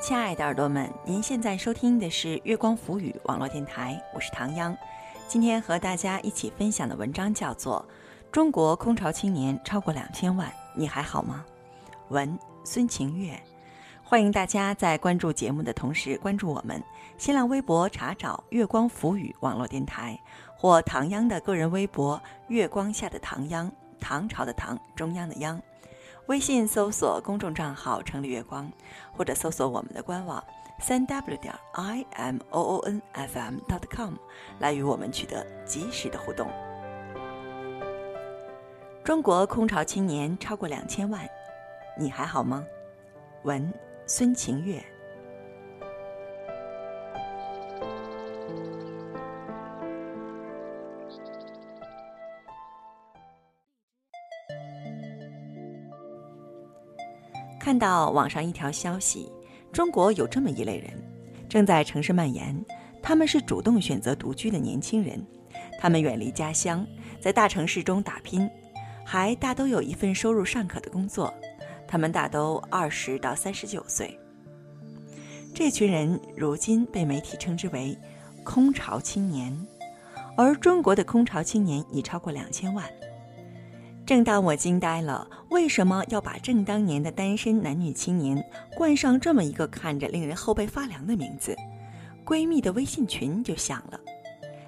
亲爱的耳朵们，您现在收听的是月光浮语网络电台，我是唐央。今天和大家一起分享的文章叫做《中国空巢青年超过两千万，你还好吗？》文孙晴月。欢迎大家在关注节目的同时关注我们新浪微博，查找“月光浮语网络电台”或唐央的个人微博“月光下的唐央”，唐朝的唐，中央的央。微信搜索公众账号“城里月光”，或者搜索我们的官网三 w 点 i m o o n f m dot com 来与我们取得及时的互动。中国空巢青年超过两千万，你还好吗？文孙晴月。看到网上一条消息，中国有这么一类人，正在城市蔓延。他们是主动选择独居的年轻人，他们远离家乡，在大城市中打拼，还大都有一份收入尚可的工作。他们大都二十到三十九岁。这群人如今被媒体称之为“空巢青年”，而中国的空巢青年已超过两千万。正当我惊呆了，为什么要把正当年的单身男女青年冠上这么一个看着令人后背发凉的名字？闺蜜的微信群就响了，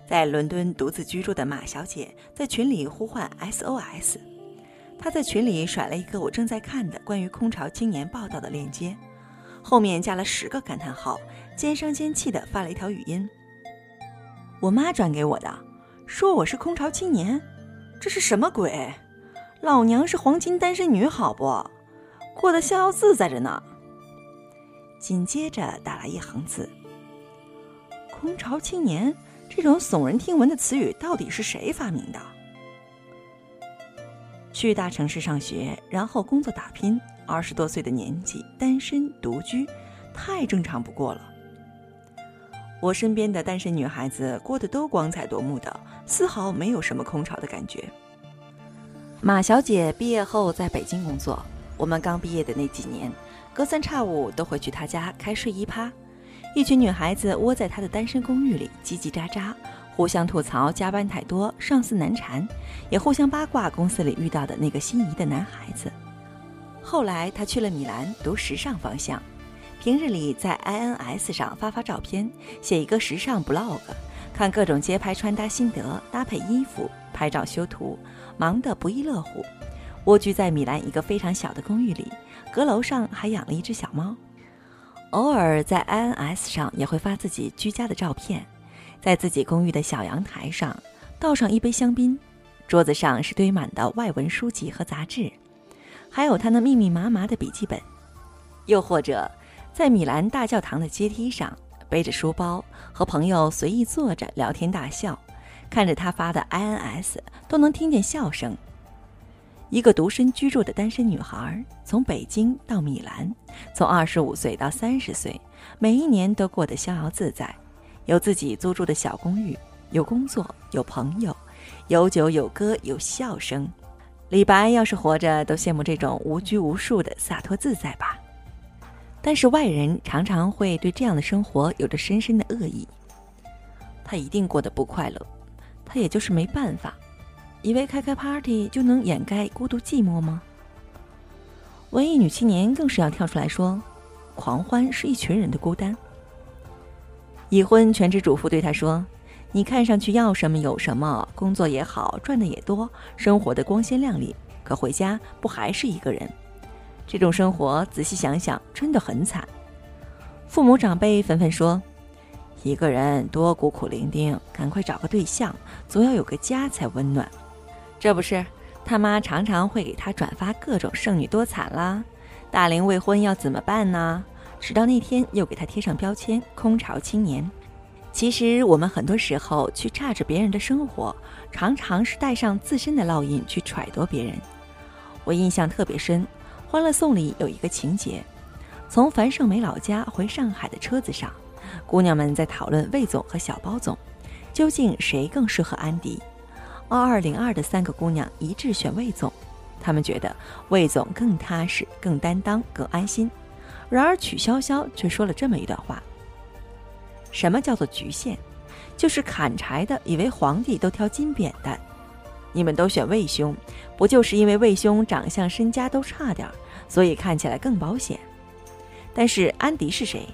在伦敦独自居住的马小姐在群里呼唤 SOS，她在群里甩了一个我正在看的关于空巢青年报道的链接，后面加了十个感叹号，尖声尖气的发了一条语音。我妈转给我的，说我是空巢青年，这是什么鬼？老娘是黄金单身女，好不？过得逍遥自在着呢。紧接着打来一行字：“空巢青年，这种耸人听闻的词语到底是谁发明的？”去大城市上学，然后工作打拼，二十多岁的年纪单身独居，太正常不过了。我身边的单身女孩子过得都光彩夺目的，丝毫没有什么空巢的感觉。马小姐毕业后在北京工作。我们刚毕业的那几年，隔三差五都会去她家开睡衣趴，一群女孩子窝在她的单身公寓里，叽叽喳喳，互相吐槽加班太多、上司难缠，也互相八卦公司里遇到的那个心仪的男孩子。后来她去了米兰读时尚方向，平日里在 INS 上发发照片，写一个时尚 blog，看各种街拍穿搭心得，搭配衣服，拍照修图。忙得不亦乐乎，蜗居在米兰一个非常小的公寓里，阁楼上还养了一只小猫。偶尔在 INS 上也会发自己居家的照片，在自己公寓的小阳台上倒上一杯香槟，桌子上是堆满的外文书籍和杂志，还有他那密密麻麻的笔记本。又或者在米兰大教堂的阶梯上，背着书包和朋友随意坐着聊天大笑。看着他发的 INS，都能听见笑声。一个独身居住的单身女孩，从北京到米兰，从二十五岁到三十岁，每一年都过得逍遥自在，有自己租住的小公寓，有工作，有朋友，有酒有歌有笑声。李白要是活着，都羡慕这种无拘无束的洒脱自在吧。但是外人常常会对这样的生活有着深深的恶意。他一定过得不快乐。他也就是没办法，以为开开 party 就能掩盖孤独寂寞吗？文艺女青年更是要跳出来说，狂欢是一群人的孤单。已婚全职主妇对他说：“你看上去要什么有什么，工作也好，赚的也多，生活的光鲜亮丽，可回家不还是一个人？这种生活仔细想想真的很惨。”父母长辈纷纷说。一个人多孤苦伶仃，赶快找个对象，总要有个家才温暖。这不是他妈常常会给他转发各种剩女多惨啦，大龄未婚要怎么办呢？直到那天又给他贴上标签“空巢青年”。其实我们很多时候去榨着别人的生活，常常是带上自身的烙印去揣度别人。我印象特别深，《欢乐颂》里有一个情节，从樊胜美老家回上海的车子上。姑娘们在讨论魏总和小包总，究竟谁更适合安迪？二二零二的三个姑娘一致选魏总，她们觉得魏总更踏实、更担当、更安心。然而曲筱绡却说了这么一段话：什么叫做局限？就是砍柴的以为皇帝都挑金扁担，你们都选魏兄，不就是因为魏兄长相身家都差点，所以看起来更保险？但是安迪是谁？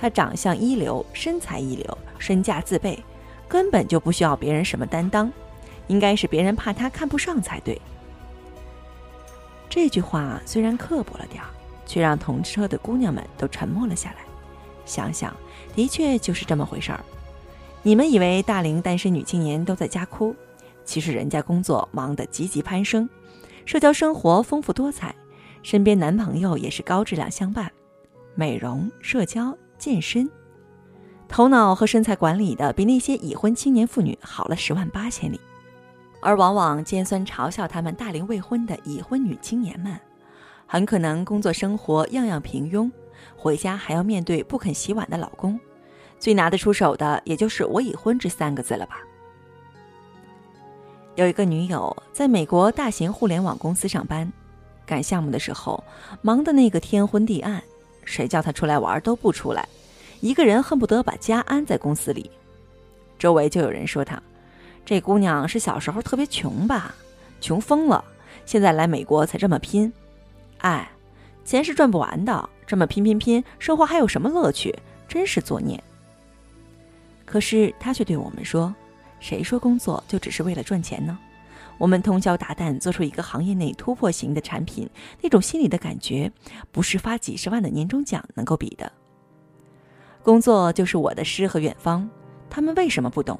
他长相一流，身材一流，身价自备，根本就不需要别人什么担当，应该是别人怕他看不上才对。这句话虽然刻薄了点儿，却让同车的姑娘们都沉默了下来。想想，的确就是这么回事儿。你们以为大龄单身女青年都在家哭，其实人家工作忙得积极攀升，社交生活丰富多彩，身边男朋友也是高质量相伴。美容、社交、健身，头脑和身材管理的比那些已婚青年妇女好了十万八千里，而往往尖酸嘲笑他们大龄未婚的已婚女青年们，很可能工作生活样样平庸，回家还要面对不肯洗碗的老公，最拿得出手的也就是“我已婚”这三个字了吧？有一个女友在美国大型互联网公司上班，赶项目的时候忙得那个天昏地暗。谁叫她出来玩都不出来，一个人恨不得把家安在公司里。周围就有人说他，这姑娘是小时候特别穷吧，穷疯了，现在来美国才这么拼。哎，钱是赚不完的，这么拼拼拼，生活还有什么乐趣？真是作孽。可是他却对我们说，谁说工作就只是为了赚钱呢？我们通宵达旦做出一个行业内突破型的产品，那种心里的感觉，不是发几十万的年终奖能够比的。工作就是我的诗和远方，他们为什么不懂？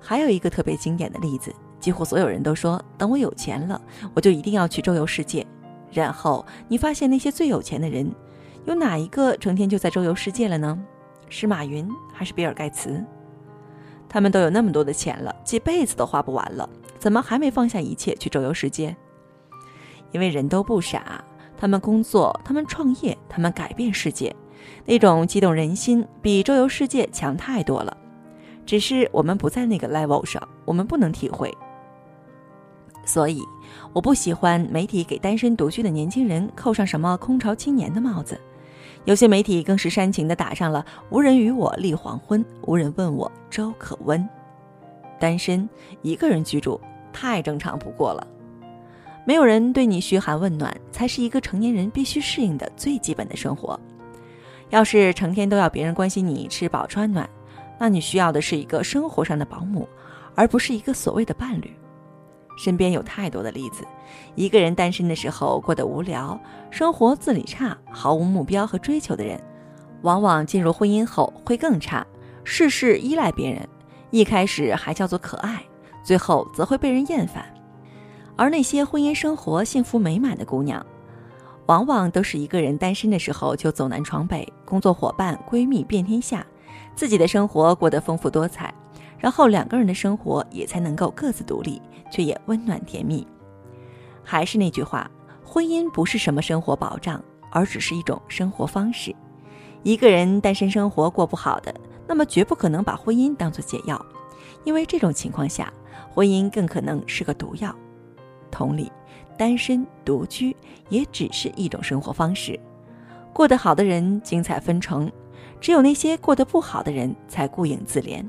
还有一个特别经典的例子，几乎所有人都说，等我有钱了，我就一定要去周游世界。然后你发现那些最有钱的人，有哪一个成天就在周游世界了呢？是马云还是比尔盖茨？他们都有那么多的钱了，几辈子都花不完了，怎么还没放下一切去周游世界？因为人都不傻，他们工作，他们创业，他们改变世界，那种激动人心比周游世界强太多了。只是我们不在那个 level 上，我们不能体会。所以，我不喜欢媒体给单身独居的年轻人扣上什么空巢青年的帽子。有些媒体更是煽情地打上了“无人与我立黄昏，无人问我粥可温”。单身一个人居住太正常不过了，没有人对你嘘寒问暖，才是一个成年人必须适应的最基本的生活。要是成天都要别人关心你吃饱穿暖，那你需要的是一个生活上的保姆，而不是一个所谓的伴侣。身边有太多的例子，一个人单身的时候过得无聊，生活自理差，毫无目标和追求的人，往往进入婚姻后会更差，事事依赖别人，一开始还叫做可爱，最后则会被人厌烦。而那些婚姻生活幸福美满的姑娘，往往都是一个人单身的时候就走南闯北，工作伙伴、闺蜜遍天下，自己的生活过得丰富多彩。然后两个人的生活也才能够各自独立，却也温暖甜蜜。还是那句话，婚姻不是什么生活保障，而只是一种生活方式。一个人单身生活过不好的，那么绝不可能把婚姻当作解药，因为这种情况下，婚姻更可能是个毒药。同理，单身独居也只是一种生活方式。过得好的人精彩纷呈，只有那些过得不好的人才顾影自怜。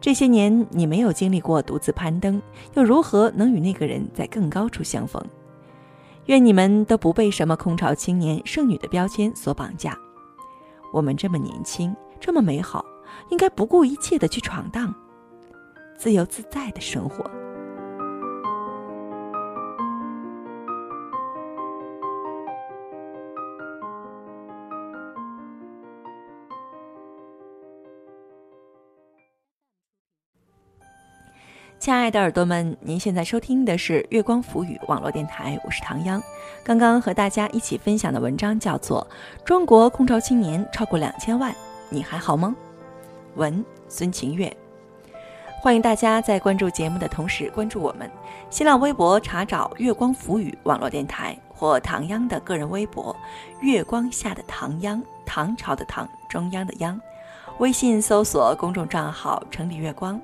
这些年你没有经历过独自攀登，又如何能与那个人在更高处相逢？愿你们都不被什么空巢青年、剩女的标签所绑架。我们这么年轻，这么美好，应该不顾一切的去闯荡，自由自在的生活。亲爱的耳朵们，您现在收听的是月光浮语网络电台，我是唐央。刚刚和大家一起分享的文章叫做《中国空巢青年超过两千万，你还好吗？》文孙晴月。欢迎大家在关注节目的同时关注我们新浪微博，查找“月光浮语网络电台”或唐央的个人微博“月光下的唐央”，唐朝的唐，中央的央。微信搜索公众账号“城里月光”。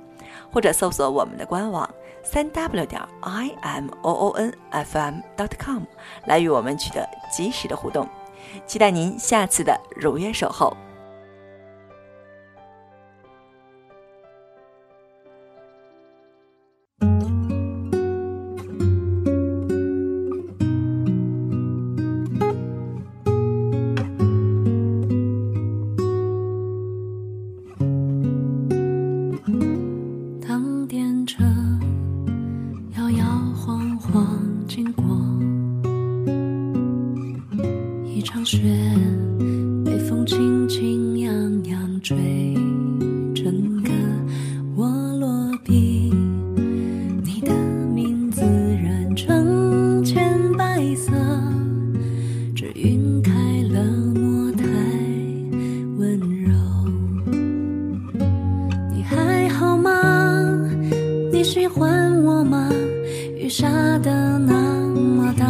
或者搜索我们的官网三 w 点 i m o o n f m dot com 来与我们取得及时的互动。期待您下次的如约守候。一场雪北风轻轻扬扬吹成歌我落笔你的名字染成浅白色只晕开了我太温柔。你还好吗？你喜欢我吗？雨下的那么大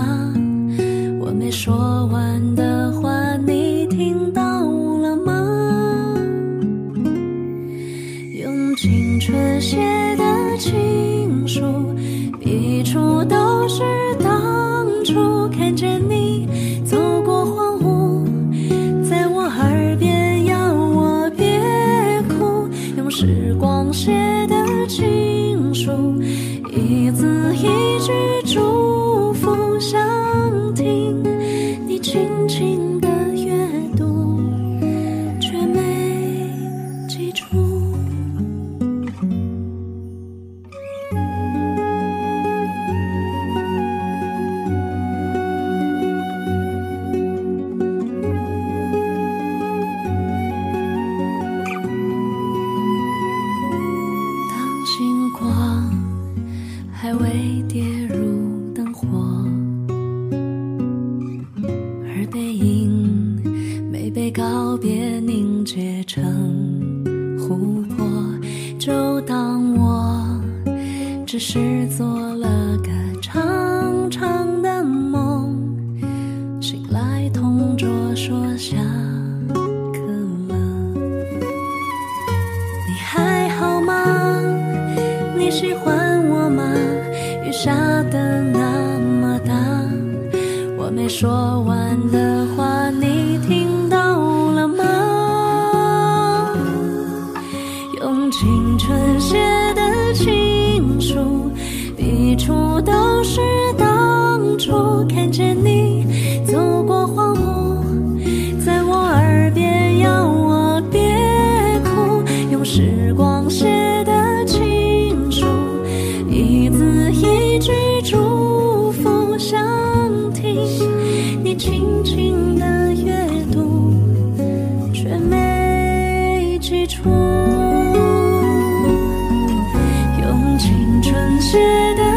情书一字一句祝福想听你轻轻说完。青春写的